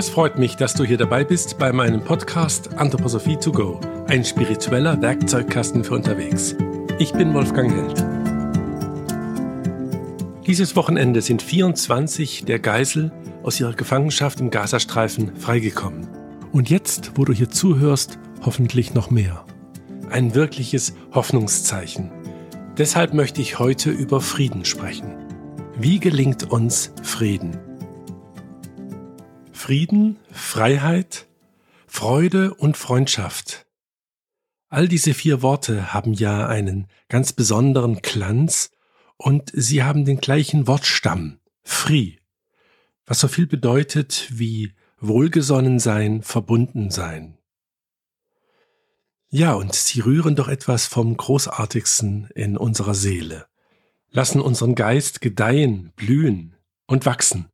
Das freut mich, dass du hier dabei bist bei meinem Podcast Anthroposophie to go, ein spiritueller Werkzeugkasten für unterwegs. Ich bin Wolfgang Held. Dieses Wochenende sind 24 der Geisel aus ihrer Gefangenschaft im Gazastreifen freigekommen. Und jetzt, wo du hier zuhörst, hoffentlich noch mehr. Ein wirkliches Hoffnungszeichen. Deshalb möchte ich heute über Frieden sprechen. Wie gelingt uns Frieden? Frieden, Freiheit, Freude und Freundschaft. All diese vier Worte haben ja einen ganz besonderen Glanz und sie haben den gleichen Wortstamm, free, was so viel bedeutet wie wohlgesonnen sein, verbunden sein. Ja, und sie rühren doch etwas vom Großartigsten in unserer Seele, lassen unseren Geist gedeihen, blühen und wachsen.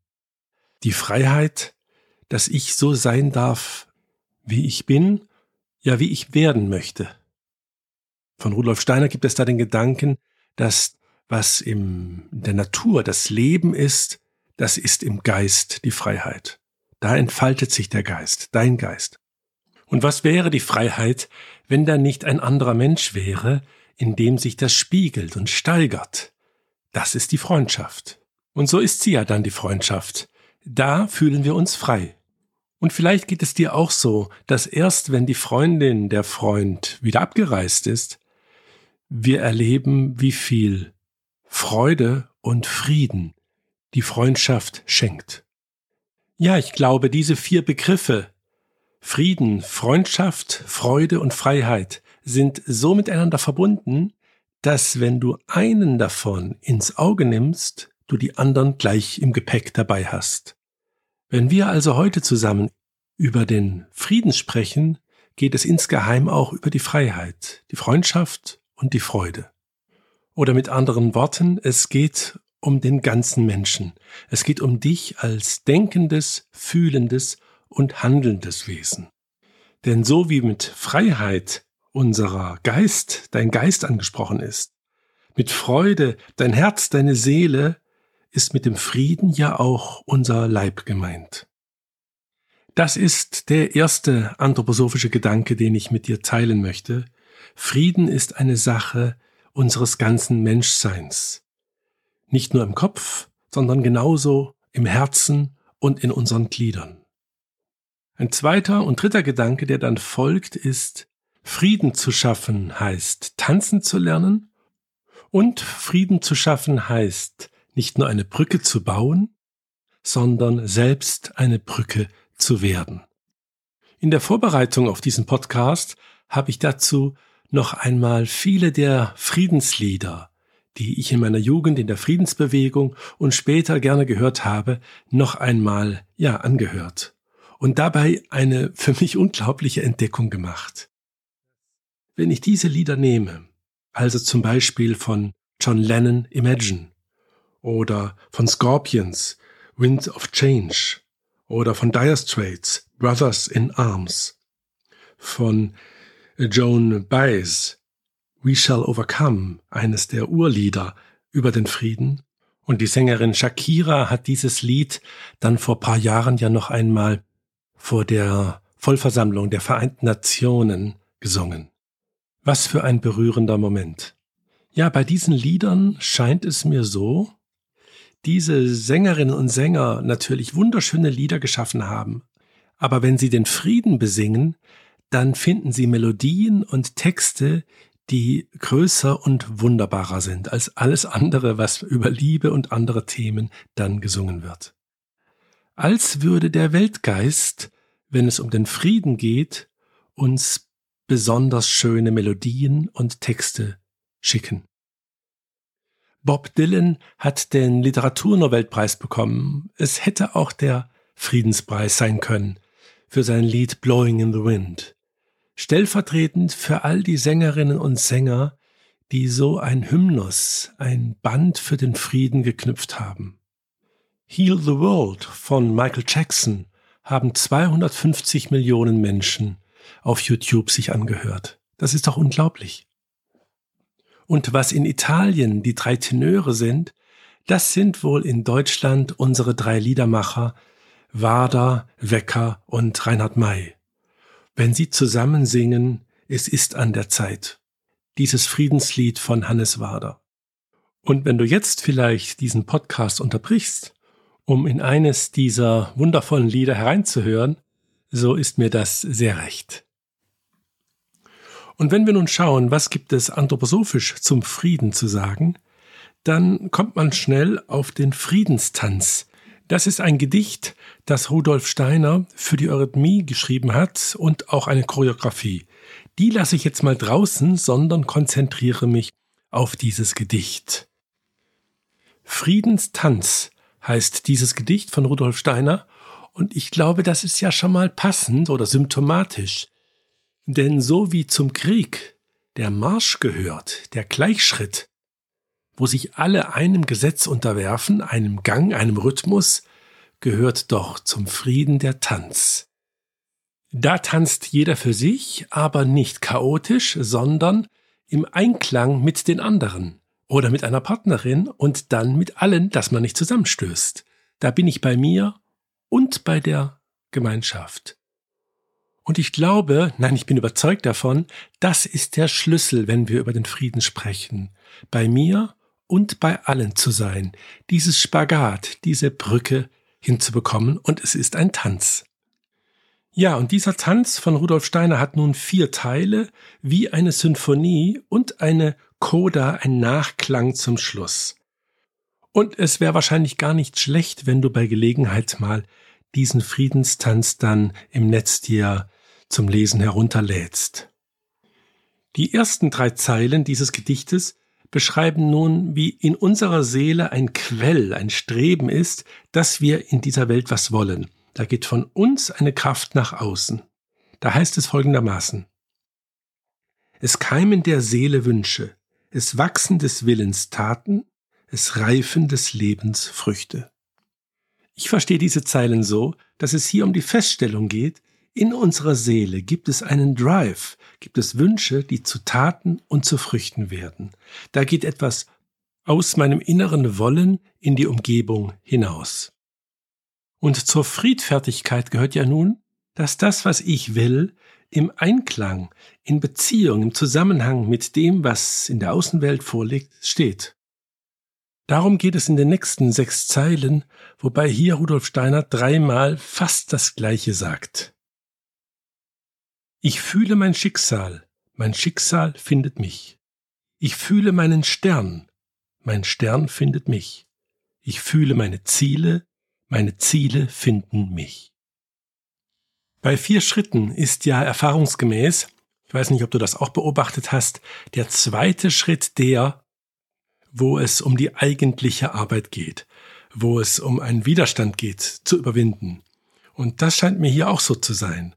Die Freiheit, dass ich so sein darf, wie ich bin, ja, wie ich werden möchte. Von Rudolf Steiner gibt es da den Gedanken, dass was in der Natur das Leben ist, das ist im Geist die Freiheit. Da entfaltet sich der Geist, dein Geist. Und was wäre die Freiheit, wenn da nicht ein anderer Mensch wäre, in dem sich das spiegelt und steigert? Das ist die Freundschaft. Und so ist sie ja dann die Freundschaft. Da fühlen wir uns frei. Und vielleicht geht es dir auch so, dass erst wenn die Freundin, der Freund wieder abgereist ist, wir erleben, wie viel Freude und Frieden die Freundschaft schenkt. Ja, ich glaube, diese vier Begriffe Frieden, Freundschaft, Freude und Freiheit sind so miteinander verbunden, dass wenn du einen davon ins Auge nimmst, du die anderen gleich im Gepäck dabei hast. Wenn wir also heute zusammen über den Frieden sprechen, geht es insgeheim auch über die Freiheit, die Freundschaft und die Freude. Oder mit anderen Worten, es geht um den ganzen Menschen. Es geht um dich als denkendes, fühlendes und handelndes Wesen. Denn so wie mit Freiheit unserer Geist, dein Geist angesprochen ist, mit Freude dein Herz, deine Seele, ist mit dem Frieden ja auch unser Leib gemeint. Das ist der erste anthroposophische Gedanke, den ich mit dir teilen möchte. Frieden ist eine Sache unseres ganzen Menschseins. Nicht nur im Kopf, sondern genauso im Herzen und in unseren Gliedern. Ein zweiter und dritter Gedanke, der dann folgt, ist, Frieden zu schaffen heißt tanzen zu lernen und Frieden zu schaffen heißt nicht nur eine Brücke zu bauen, sondern selbst eine Brücke zu werden. In der Vorbereitung auf diesen Podcast habe ich dazu noch einmal viele der Friedenslieder, die ich in meiner Jugend in der Friedensbewegung und später gerne gehört habe, noch einmal, ja, angehört. Und dabei eine für mich unglaubliche Entdeckung gemacht. Wenn ich diese Lieder nehme, also zum Beispiel von John Lennon Imagine oder von Scorpions Wind of Change oder von Dire Straits Brothers in Arms, von Joan Baez We Shall Overcome, eines der Urlieder über den Frieden. Und die Sängerin Shakira hat dieses Lied dann vor paar Jahren ja noch einmal vor der Vollversammlung der Vereinten Nationen gesungen. Was für ein berührender Moment. Ja, bei diesen Liedern scheint es mir so, diese Sängerinnen und Sänger natürlich wunderschöne Lieder geschaffen haben. Aber wenn sie den Frieden besingen, dann finden sie Melodien und Texte, die größer und wunderbarer sind als alles andere, was über Liebe und andere Themen dann gesungen wird. Als würde der Weltgeist, wenn es um den Frieden geht, uns besonders schöne Melodien und Texte schicken. Bob Dylan hat den Literaturnobelpreis bekommen. Es hätte auch der Friedenspreis sein können für sein Lied Blowing in the Wind. Stellvertretend für all die Sängerinnen und Sänger, die so ein Hymnus, ein Band für den Frieden geknüpft haben. Heal the World von Michael Jackson haben 250 Millionen Menschen auf YouTube sich angehört. Das ist doch unglaublich. Und was in Italien die drei Tenöre sind, das sind wohl in Deutschland unsere drei Liedermacher Wader, Wecker und Reinhard May. Wenn sie zusammen singen, es ist an der Zeit. Dieses Friedenslied von Hannes Wader. Und wenn du jetzt vielleicht diesen Podcast unterbrichst, um in eines dieser wundervollen Lieder hereinzuhören, so ist mir das sehr recht. Und wenn wir nun schauen, was gibt es anthroposophisch zum Frieden zu sagen, dann kommt man schnell auf den Friedenstanz. Das ist ein Gedicht, das Rudolf Steiner für die Eurythmie geschrieben hat und auch eine Choreografie. Die lasse ich jetzt mal draußen, sondern konzentriere mich auf dieses Gedicht. Friedenstanz heißt dieses Gedicht von Rudolf Steiner und ich glaube, das ist ja schon mal passend oder symptomatisch. Denn so wie zum Krieg der Marsch gehört, der Gleichschritt, wo sich alle einem Gesetz unterwerfen, einem Gang, einem Rhythmus, gehört doch zum Frieden der Tanz. Da tanzt jeder für sich, aber nicht chaotisch, sondern im Einklang mit den anderen oder mit einer Partnerin und dann mit allen, dass man nicht zusammenstößt. Da bin ich bei mir und bei der Gemeinschaft. Und ich glaube, nein, ich bin überzeugt davon, das ist der Schlüssel, wenn wir über den Frieden sprechen. Bei mir und bei allen zu sein, dieses Spagat, diese Brücke hinzubekommen, und es ist ein Tanz. Ja, und dieser Tanz von Rudolf Steiner hat nun vier Teile, wie eine Sinfonie und eine Coda, ein Nachklang zum Schluss. Und es wäre wahrscheinlich gar nicht schlecht, wenn du bei Gelegenheit mal diesen Friedenstanz dann im Netz dir zum Lesen herunterlädst. Die ersten drei Zeilen dieses Gedichtes beschreiben nun, wie in unserer Seele ein Quell, ein Streben ist, dass wir in dieser Welt was wollen. Da geht von uns eine Kraft nach außen. Da heißt es folgendermaßen. Es keimen der Seele Wünsche, es wachsen des Willens Taten, es reifen des Lebens Früchte. Ich verstehe diese Zeilen so, dass es hier um die Feststellung geht, in unserer Seele gibt es einen Drive, gibt es Wünsche, die zu Taten und zu Früchten werden. Da geht etwas aus meinem inneren Wollen in die Umgebung hinaus. Und zur Friedfertigkeit gehört ja nun, dass das, was ich will, im Einklang, in Beziehung, im Zusammenhang mit dem, was in der Außenwelt vorliegt, steht. Darum geht es in den nächsten sechs Zeilen, wobei hier Rudolf Steiner dreimal fast das Gleiche sagt. Ich fühle mein Schicksal, mein Schicksal findet mich. Ich fühle meinen Stern, mein Stern findet mich. Ich fühle meine Ziele, meine Ziele finden mich. Bei vier Schritten ist ja erfahrungsgemäß, ich weiß nicht, ob du das auch beobachtet hast, der zweite Schritt der, wo es um die eigentliche Arbeit geht, wo es um einen Widerstand geht, zu überwinden. Und das scheint mir hier auch so zu sein.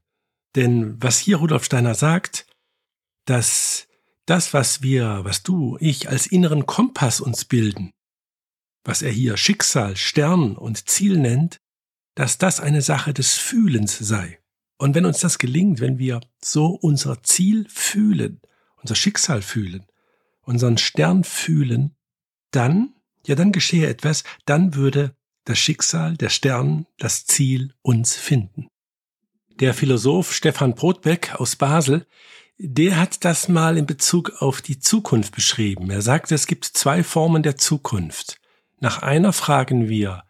Denn was hier Rudolf Steiner sagt, dass das, was wir, was du, ich als inneren Kompass uns bilden, was er hier Schicksal, Stern und Ziel nennt, dass das eine Sache des Fühlens sei. Und wenn uns das gelingt, wenn wir so unser Ziel fühlen, unser Schicksal fühlen, unseren Stern fühlen, dann, ja, dann geschehe etwas, dann würde das Schicksal, der Stern, das Ziel uns finden. Der Philosoph Stefan Brotbeck aus Basel, der hat das mal in Bezug auf die Zukunft beschrieben. Er sagt, es gibt zwei Formen der Zukunft. Nach einer fragen wir,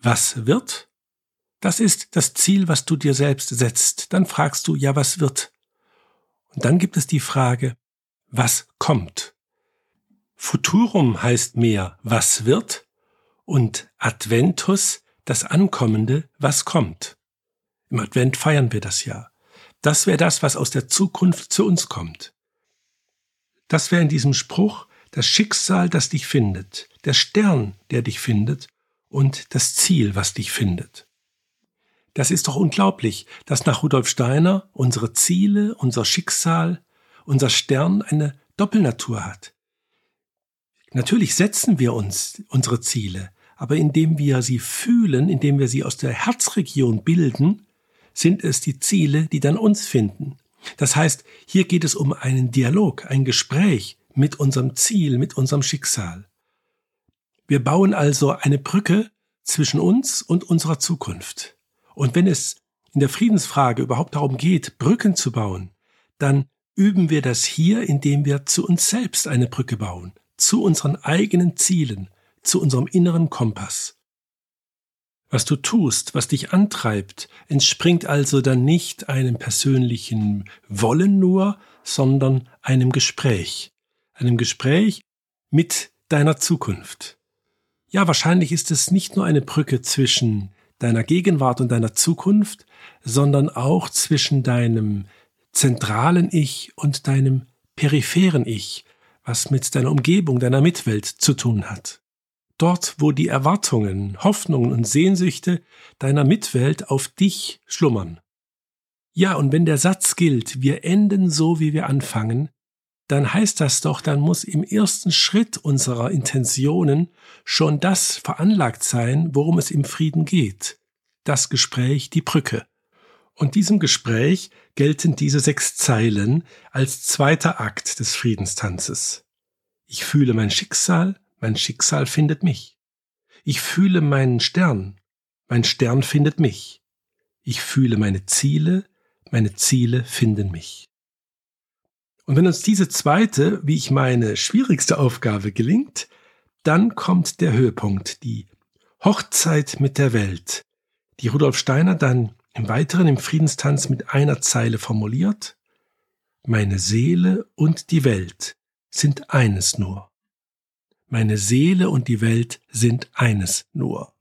was wird? Das ist das Ziel, was du dir selbst setzt. Dann fragst du, ja, was wird? Und dann gibt es die Frage, was kommt? Futurum heißt mehr, was wird? Und Adventus, das Ankommende, was kommt? Im Advent feiern wir das ja. Das wäre das, was aus der Zukunft zu uns kommt. Das wäre in diesem Spruch das Schicksal, das dich findet, der Stern, der dich findet und das Ziel, was dich findet. Das ist doch unglaublich, dass nach Rudolf Steiner unsere Ziele, unser Schicksal, unser Stern eine Doppelnatur hat. Natürlich setzen wir uns unsere Ziele, aber indem wir sie fühlen, indem wir sie aus der Herzregion bilden, sind es die Ziele, die dann uns finden. Das heißt, hier geht es um einen Dialog, ein Gespräch mit unserem Ziel, mit unserem Schicksal. Wir bauen also eine Brücke zwischen uns und unserer Zukunft. Und wenn es in der Friedensfrage überhaupt darum geht, Brücken zu bauen, dann üben wir das hier, indem wir zu uns selbst eine Brücke bauen, zu unseren eigenen Zielen, zu unserem inneren Kompass. Was du tust, was dich antreibt, entspringt also dann nicht einem persönlichen Wollen nur, sondern einem Gespräch, einem Gespräch mit deiner Zukunft. Ja, wahrscheinlich ist es nicht nur eine Brücke zwischen deiner Gegenwart und deiner Zukunft, sondern auch zwischen deinem zentralen Ich und deinem peripheren Ich, was mit deiner Umgebung, deiner Mitwelt zu tun hat. Dort, wo die Erwartungen, Hoffnungen und Sehnsüchte deiner Mitwelt auf dich schlummern. Ja, und wenn der Satz gilt, wir enden so, wie wir anfangen, dann heißt das doch, dann muss im ersten Schritt unserer Intentionen schon das veranlagt sein, worum es im Frieden geht. Das Gespräch, die Brücke. Und diesem Gespräch gelten diese sechs Zeilen als zweiter Akt des Friedenstanzes. Ich fühle mein Schicksal, mein Schicksal findet mich. Ich fühle meinen Stern, mein Stern findet mich. Ich fühle meine Ziele, meine Ziele finden mich. Und wenn uns diese zweite, wie ich meine, schwierigste Aufgabe gelingt, dann kommt der Höhepunkt, die Hochzeit mit der Welt, die Rudolf Steiner dann im Weiteren im Friedenstanz mit einer Zeile formuliert, meine Seele und die Welt sind eines nur. Meine Seele und die Welt sind eines nur.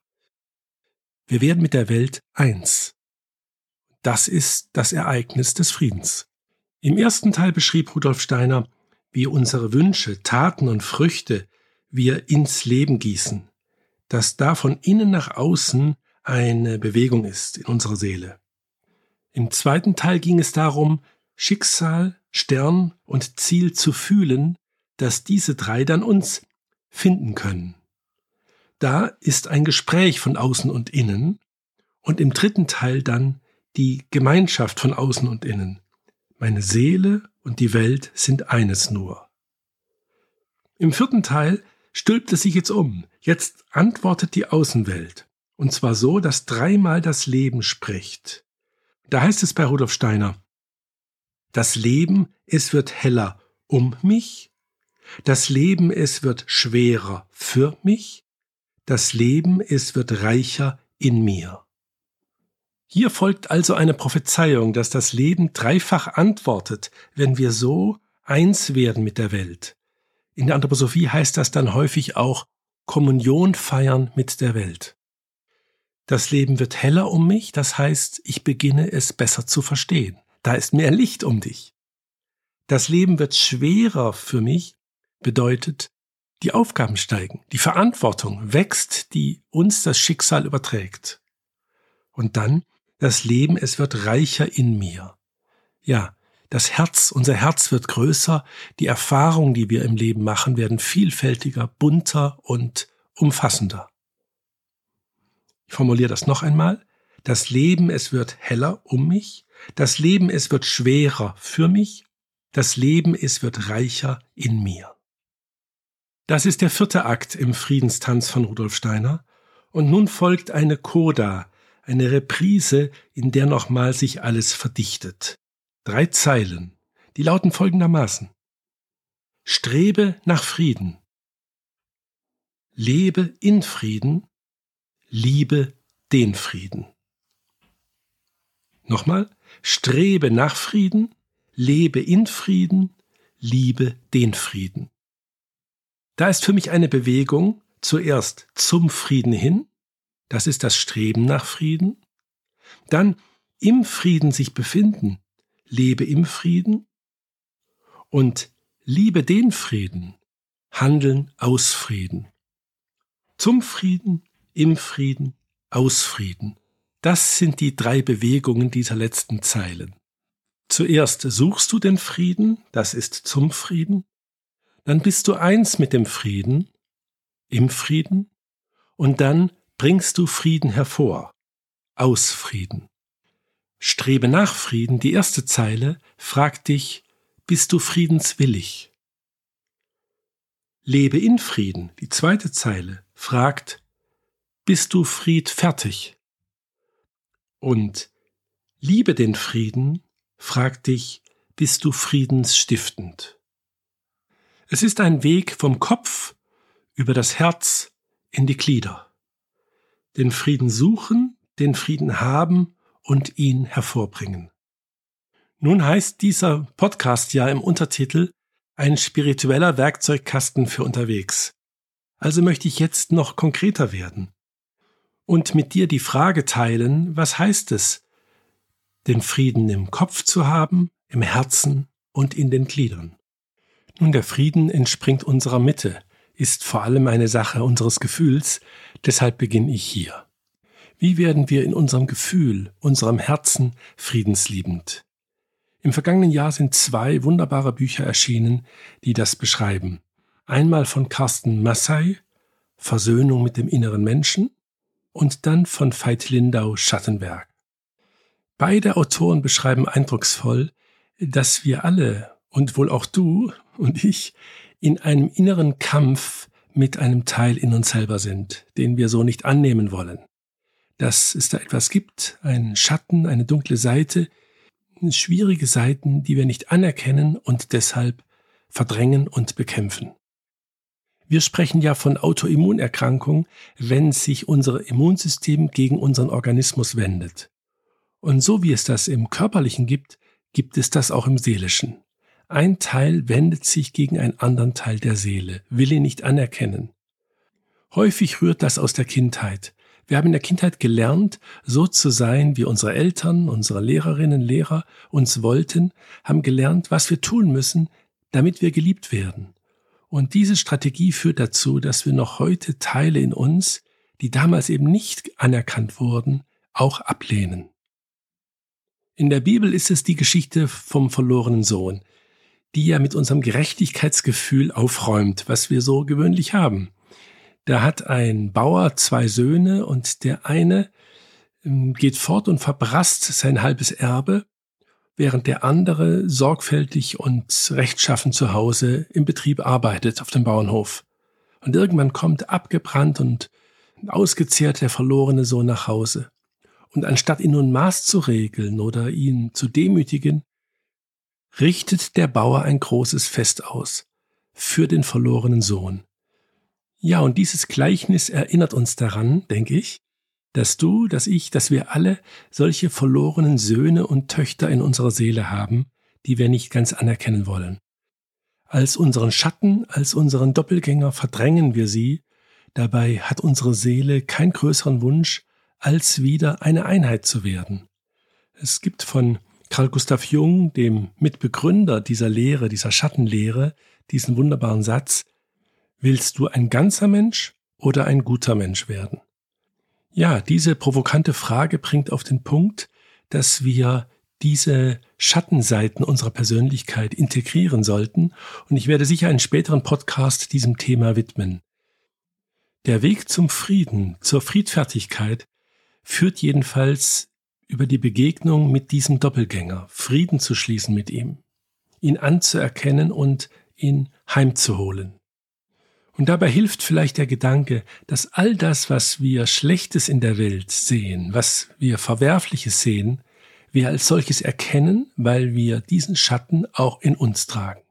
Wir werden mit der Welt eins. Das ist das Ereignis des Friedens. Im ersten Teil beschrieb Rudolf Steiner, wie unsere Wünsche, Taten und Früchte wir ins Leben gießen, dass da von innen nach außen eine Bewegung ist in unserer Seele. Im zweiten Teil ging es darum, Schicksal, Stern und Ziel zu fühlen, dass diese drei dann uns finden können. Da ist ein Gespräch von außen und innen und im dritten Teil dann die Gemeinschaft von außen und innen, meine Seele und die Welt sind eines nur. Im vierten Teil stülpt es sich jetzt um. Jetzt antwortet die Außenwelt. Und zwar so, dass dreimal das Leben spricht. Da heißt es bei Rudolf Steiner, das Leben, es wird heller um mich, das Leben, es wird schwerer für mich, das Leben, es wird reicher in mir. Hier folgt also eine Prophezeiung, dass das Leben dreifach antwortet, wenn wir so eins werden mit der Welt. In der Anthroposophie heißt das dann häufig auch Kommunion feiern mit der Welt. Das Leben wird heller um mich, das heißt, ich beginne es besser zu verstehen. Da ist mehr Licht um dich. Das Leben wird schwerer für mich, bedeutet, die Aufgaben steigen, die Verantwortung wächst, die uns das Schicksal überträgt. Und dann das Leben, es wird reicher in mir. Ja, das Herz, unser Herz wird größer, die Erfahrungen, die wir im Leben machen, werden vielfältiger, bunter und umfassender. Ich formuliere das noch einmal. Das Leben, es wird heller um mich. Das Leben, es wird schwerer für mich. Das Leben, es wird reicher in mir. Das ist der vierte Akt im Friedenstanz von Rudolf Steiner. Und nun folgt eine Coda, eine Reprise, in der nochmal sich alles verdichtet. Drei Zeilen, die lauten folgendermaßen. Strebe nach Frieden. Lebe in Frieden. Liebe den Frieden. Nochmal. Strebe nach Frieden. Lebe in Frieden. Liebe den Frieden. Da ist für mich eine Bewegung zuerst zum Frieden hin, das ist das Streben nach Frieden. Dann im Frieden sich befinden, lebe im Frieden. Und liebe den Frieden, handeln aus Frieden. Zum Frieden, im Frieden, aus Frieden. Das sind die drei Bewegungen dieser letzten Zeilen. Zuerst suchst du den Frieden, das ist zum Frieden, dann bist du eins mit dem Frieden, im Frieden, und dann bringst du Frieden hervor, aus Frieden. Strebe nach Frieden, die erste Zeile, fragt dich, bist du friedenswillig? Lebe in Frieden, die zweite Zeile, fragt, bist du friedfertig? und liebe den Frieden, fragt dich, bist du friedensstiftend? Es ist ein Weg vom Kopf über das Herz in die Glieder. Den Frieden suchen, den Frieden haben und ihn hervorbringen. Nun heißt dieser Podcast ja im Untertitel ein spiritueller Werkzeugkasten für unterwegs. Also möchte ich jetzt noch konkreter werden und mit dir die Frage teilen, was heißt es, den Frieden im Kopf zu haben, im Herzen und in den Gliedern. Nun, der Frieden entspringt unserer Mitte, ist vor allem eine Sache unseres Gefühls, deshalb beginne ich hier. Wie werden wir in unserem Gefühl, unserem Herzen friedensliebend? Im vergangenen Jahr sind zwei wunderbare Bücher erschienen, die das beschreiben. Einmal von Carsten Massey, Versöhnung mit dem inneren Menschen, und dann von Veit Lindau Schattenberg. Beide Autoren beschreiben eindrucksvoll, dass wir alle und wohl auch du und ich in einem inneren Kampf mit einem Teil in uns selber sind, den wir so nicht annehmen wollen. Dass es da etwas gibt, einen Schatten, eine dunkle Seite, schwierige Seiten, die wir nicht anerkennen und deshalb verdrängen und bekämpfen. Wir sprechen ja von Autoimmunerkrankung, wenn sich unser Immunsystem gegen unseren Organismus wendet. Und so wie es das im körperlichen gibt, gibt es das auch im seelischen. Ein Teil wendet sich gegen einen anderen Teil der Seele, will ihn nicht anerkennen. Häufig rührt das aus der Kindheit. Wir haben in der Kindheit gelernt, so zu sein, wie unsere Eltern, unsere Lehrerinnen, Lehrer uns wollten, haben gelernt, was wir tun müssen, damit wir geliebt werden. Und diese Strategie führt dazu, dass wir noch heute Teile in uns, die damals eben nicht anerkannt wurden, auch ablehnen. In der Bibel ist es die Geschichte vom verlorenen Sohn, die ja mit unserem Gerechtigkeitsgefühl aufräumt, was wir so gewöhnlich haben. Da hat ein Bauer zwei Söhne und der eine ähm, geht fort und verbrasst sein halbes Erbe während der andere sorgfältig und rechtschaffen zu Hause im Betrieb arbeitet auf dem Bauernhof. Und irgendwann kommt abgebrannt und ausgezehrt der verlorene Sohn nach Hause. Und anstatt ihn nun Maß zu regeln oder ihn zu demütigen, richtet der Bauer ein großes Fest aus für den verlorenen Sohn. Ja, und dieses Gleichnis erinnert uns daran, denke ich, dass du, dass ich, dass wir alle solche verlorenen Söhne und Töchter in unserer Seele haben, die wir nicht ganz anerkennen wollen. Als unseren Schatten, als unseren Doppelgänger verdrängen wir sie, dabei hat unsere Seele keinen größeren Wunsch, als wieder eine Einheit zu werden. Es gibt von Carl Gustav Jung, dem Mitbegründer dieser Lehre, dieser Schattenlehre, diesen wunderbaren Satz, Willst du ein ganzer Mensch oder ein guter Mensch werden? Ja, diese provokante Frage bringt auf den Punkt, dass wir diese Schattenseiten unserer Persönlichkeit integrieren sollten, und ich werde sicher einen späteren Podcast diesem Thema widmen. Der Weg zum Frieden, zur Friedfertigkeit, führt jedenfalls über die Begegnung mit diesem Doppelgänger, Frieden zu schließen mit ihm, ihn anzuerkennen und ihn heimzuholen. Und dabei hilft vielleicht der Gedanke, dass all das, was wir Schlechtes in der Welt sehen, was wir Verwerfliches sehen, wir als solches erkennen, weil wir diesen Schatten auch in uns tragen.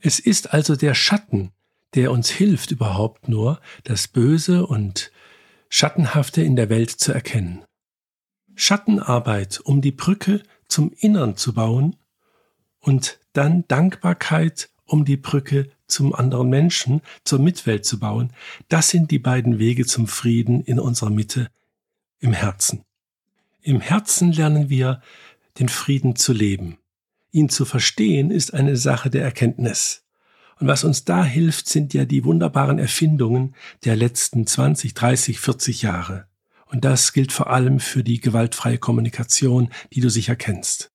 Es ist also der Schatten, der uns hilft überhaupt nur, das Böse und Schattenhafte in der Welt zu erkennen. Schattenarbeit, um die Brücke zum Innern zu bauen und dann Dankbarkeit, um die Brücke zum anderen Menschen, zur Mitwelt zu bauen, das sind die beiden Wege zum Frieden in unserer Mitte, im Herzen. Im Herzen lernen wir, den Frieden zu leben. Ihn zu verstehen ist eine Sache der Erkenntnis. Und was uns da hilft, sind ja die wunderbaren Erfindungen der letzten 20, 30, 40 Jahre. Und das gilt vor allem für die gewaltfreie Kommunikation, die du sicher kennst.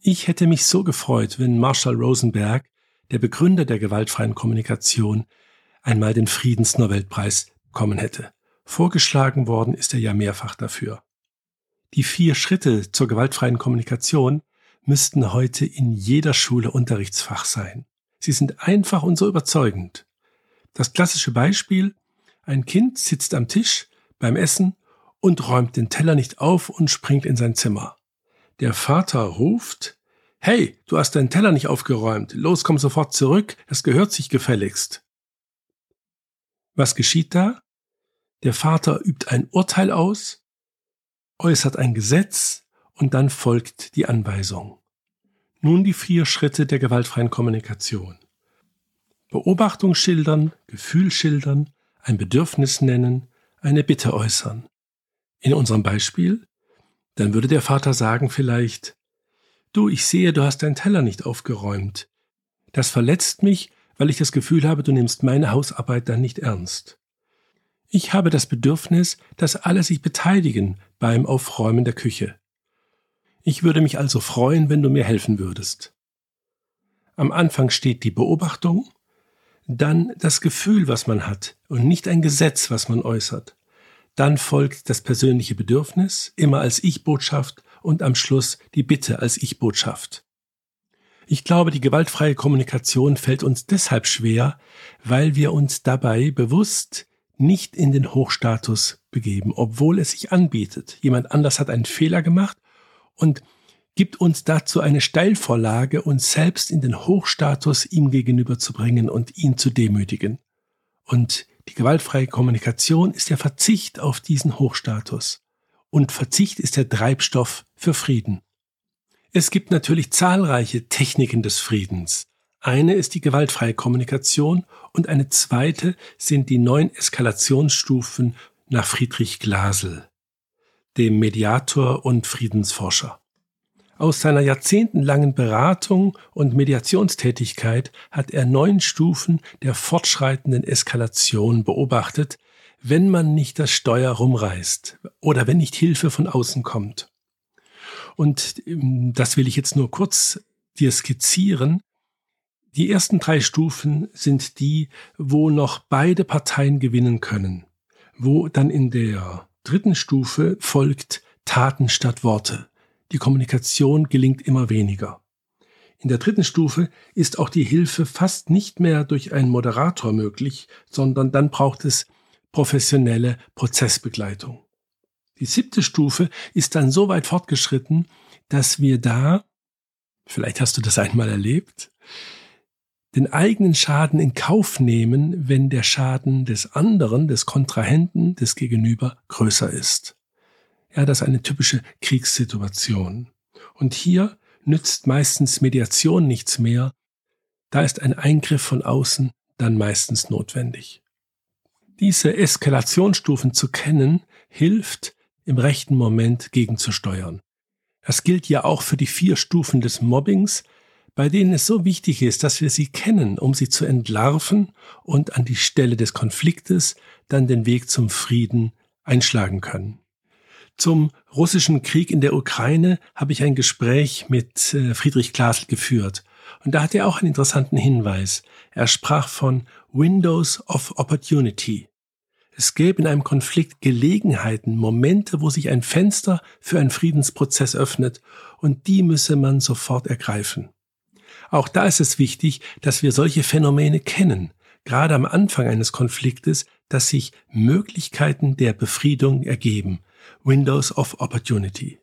Ich hätte mich so gefreut, wenn Marshall Rosenberg der Begründer der gewaltfreien Kommunikation, einmal den Friedensnobelpreis bekommen hätte. Vorgeschlagen worden ist er ja mehrfach dafür. Die vier Schritte zur gewaltfreien Kommunikation müssten heute in jeder Schule Unterrichtsfach sein. Sie sind einfach und so überzeugend. Das klassische Beispiel, ein Kind sitzt am Tisch beim Essen und räumt den Teller nicht auf und springt in sein Zimmer. Der Vater ruft, Hey, du hast deinen Teller nicht aufgeräumt. Los, komm sofort zurück. Es gehört sich gefälligst. Was geschieht da? Der Vater übt ein Urteil aus, äußert ein Gesetz und dann folgt die Anweisung. Nun die vier Schritte der gewaltfreien Kommunikation. Beobachtung schildern, Gefühl schildern, ein Bedürfnis nennen, eine Bitte äußern. In unserem Beispiel, dann würde der Vater sagen vielleicht, Du, ich sehe, du hast deinen Teller nicht aufgeräumt. Das verletzt mich, weil ich das Gefühl habe, du nimmst meine Hausarbeit dann nicht ernst. Ich habe das Bedürfnis, dass alle sich beteiligen beim Aufräumen der Küche. Ich würde mich also freuen, wenn du mir helfen würdest. Am Anfang steht die Beobachtung, dann das Gefühl, was man hat und nicht ein Gesetz, was man äußert. Dann folgt das persönliche Bedürfnis, immer als Ich-Botschaft und am Schluss die Bitte als Ich-Botschaft. Ich glaube, die gewaltfreie Kommunikation fällt uns deshalb schwer, weil wir uns dabei bewusst nicht in den Hochstatus begeben, obwohl es sich anbietet. Jemand anders hat einen Fehler gemacht und gibt uns dazu eine Steilvorlage, uns selbst in den Hochstatus ihm gegenüber zu bringen und ihn zu demütigen. Und die gewaltfreie Kommunikation ist der Verzicht auf diesen Hochstatus. Und Verzicht ist der Treibstoff für Frieden. Es gibt natürlich zahlreiche Techniken des Friedens. Eine ist die gewaltfreie Kommunikation und eine zweite sind die neun Eskalationsstufen nach Friedrich Glasel, dem Mediator und Friedensforscher. Aus seiner jahrzehntelangen Beratung und Mediationstätigkeit hat er neun Stufen der fortschreitenden Eskalation beobachtet, wenn man nicht das Steuer rumreißt oder wenn nicht Hilfe von außen kommt. Und ähm, das will ich jetzt nur kurz dir skizzieren. Die ersten drei Stufen sind die, wo noch beide Parteien gewinnen können, wo dann in der dritten Stufe folgt Taten statt Worte. Die Kommunikation gelingt immer weniger. In der dritten Stufe ist auch die Hilfe fast nicht mehr durch einen Moderator möglich, sondern dann braucht es professionelle Prozessbegleitung. Die siebte Stufe ist dann so weit fortgeschritten, dass wir da, vielleicht hast du das einmal erlebt, den eigenen Schaden in Kauf nehmen, wenn der Schaden des anderen, des Kontrahenten, des Gegenüber größer ist. Ja, das ist eine typische Kriegssituation. Und hier nützt meistens Mediation nichts mehr. Da ist ein Eingriff von außen dann meistens notwendig. Diese Eskalationsstufen zu kennen, hilft, im rechten Moment gegenzusteuern. Das gilt ja auch für die vier Stufen des Mobbings, bei denen es so wichtig ist, dass wir sie kennen, um sie zu entlarven und an die Stelle des Konfliktes dann den Weg zum Frieden einschlagen können. Zum russischen Krieg in der Ukraine habe ich ein Gespräch mit äh, Friedrich Glasl geführt. Und da hat er auch einen interessanten Hinweis. Er sprach von Windows of Opportunity. Es gäbe in einem Konflikt Gelegenheiten, Momente, wo sich ein Fenster für einen Friedensprozess öffnet, und die müsse man sofort ergreifen. Auch da ist es wichtig, dass wir solche Phänomene kennen, gerade am Anfang eines Konfliktes, dass sich Möglichkeiten der Befriedung ergeben, Windows of Opportunity.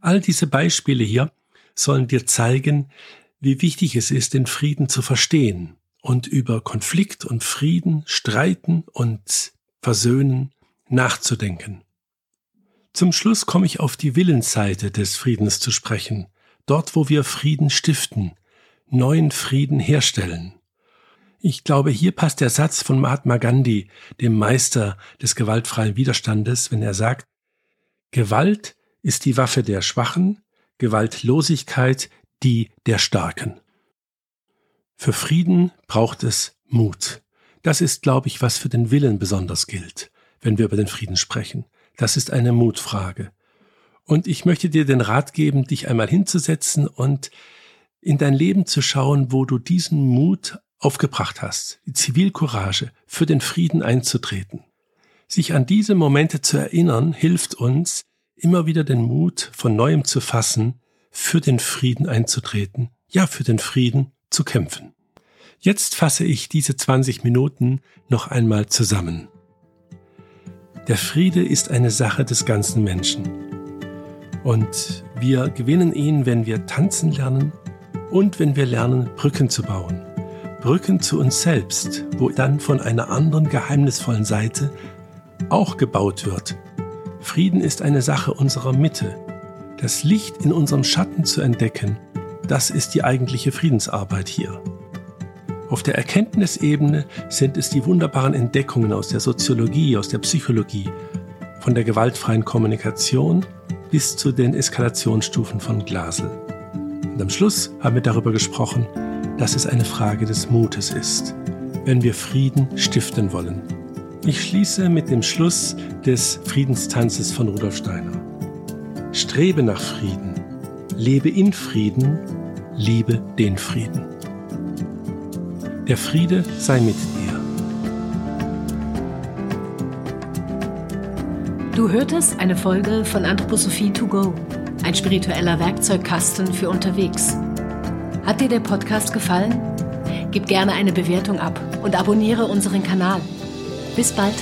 All diese Beispiele hier sollen dir zeigen, wie wichtig es ist, den Frieden zu verstehen und über Konflikt und Frieden, Streiten und Versöhnen nachzudenken. Zum Schluss komme ich auf die Willensseite des Friedens zu sprechen, dort wo wir Frieden stiften, neuen Frieden herstellen. Ich glaube, hier passt der Satz von Mahatma Gandhi, dem Meister des gewaltfreien Widerstandes, wenn er sagt, Gewalt ist die Waffe der Schwachen, Gewaltlosigkeit die der Starken. Für Frieden braucht es Mut. Das ist, glaube ich, was für den Willen besonders gilt, wenn wir über den Frieden sprechen. Das ist eine Mutfrage. Und ich möchte dir den Rat geben, dich einmal hinzusetzen und in dein Leben zu schauen, wo du diesen Mut aufgebracht hast, die Zivilcourage, für den Frieden einzutreten. Sich an diese Momente zu erinnern, hilft uns, immer wieder den Mut von neuem zu fassen, für den Frieden einzutreten, ja für den Frieden zu kämpfen. Jetzt fasse ich diese 20 Minuten noch einmal zusammen. Der Friede ist eine Sache des ganzen Menschen. Und wir gewinnen ihn, wenn wir tanzen lernen und wenn wir lernen, Brücken zu bauen. Brücken zu uns selbst, wo dann von einer anderen geheimnisvollen Seite auch gebaut wird. Frieden ist eine Sache unserer Mitte. Das Licht in unserem Schatten zu entdecken, das ist die eigentliche Friedensarbeit hier. Auf der Erkenntnisebene sind es die wunderbaren Entdeckungen aus der Soziologie, aus der Psychologie, von der gewaltfreien Kommunikation bis zu den Eskalationsstufen von Glasel. Und am Schluss haben wir darüber gesprochen, dass es eine Frage des Mutes ist, wenn wir Frieden stiften wollen. Ich schließe mit dem Schluss des Friedenstanzes von Rudolf Steiner. Strebe nach Frieden, lebe in Frieden, liebe den Frieden. Der Friede sei mit dir. Du hörtest eine Folge von Anthroposophie to go, ein spiritueller Werkzeugkasten für unterwegs. Hat dir der Podcast gefallen? Gib gerne eine Bewertung ab und abonniere unseren Kanal. Bis bald.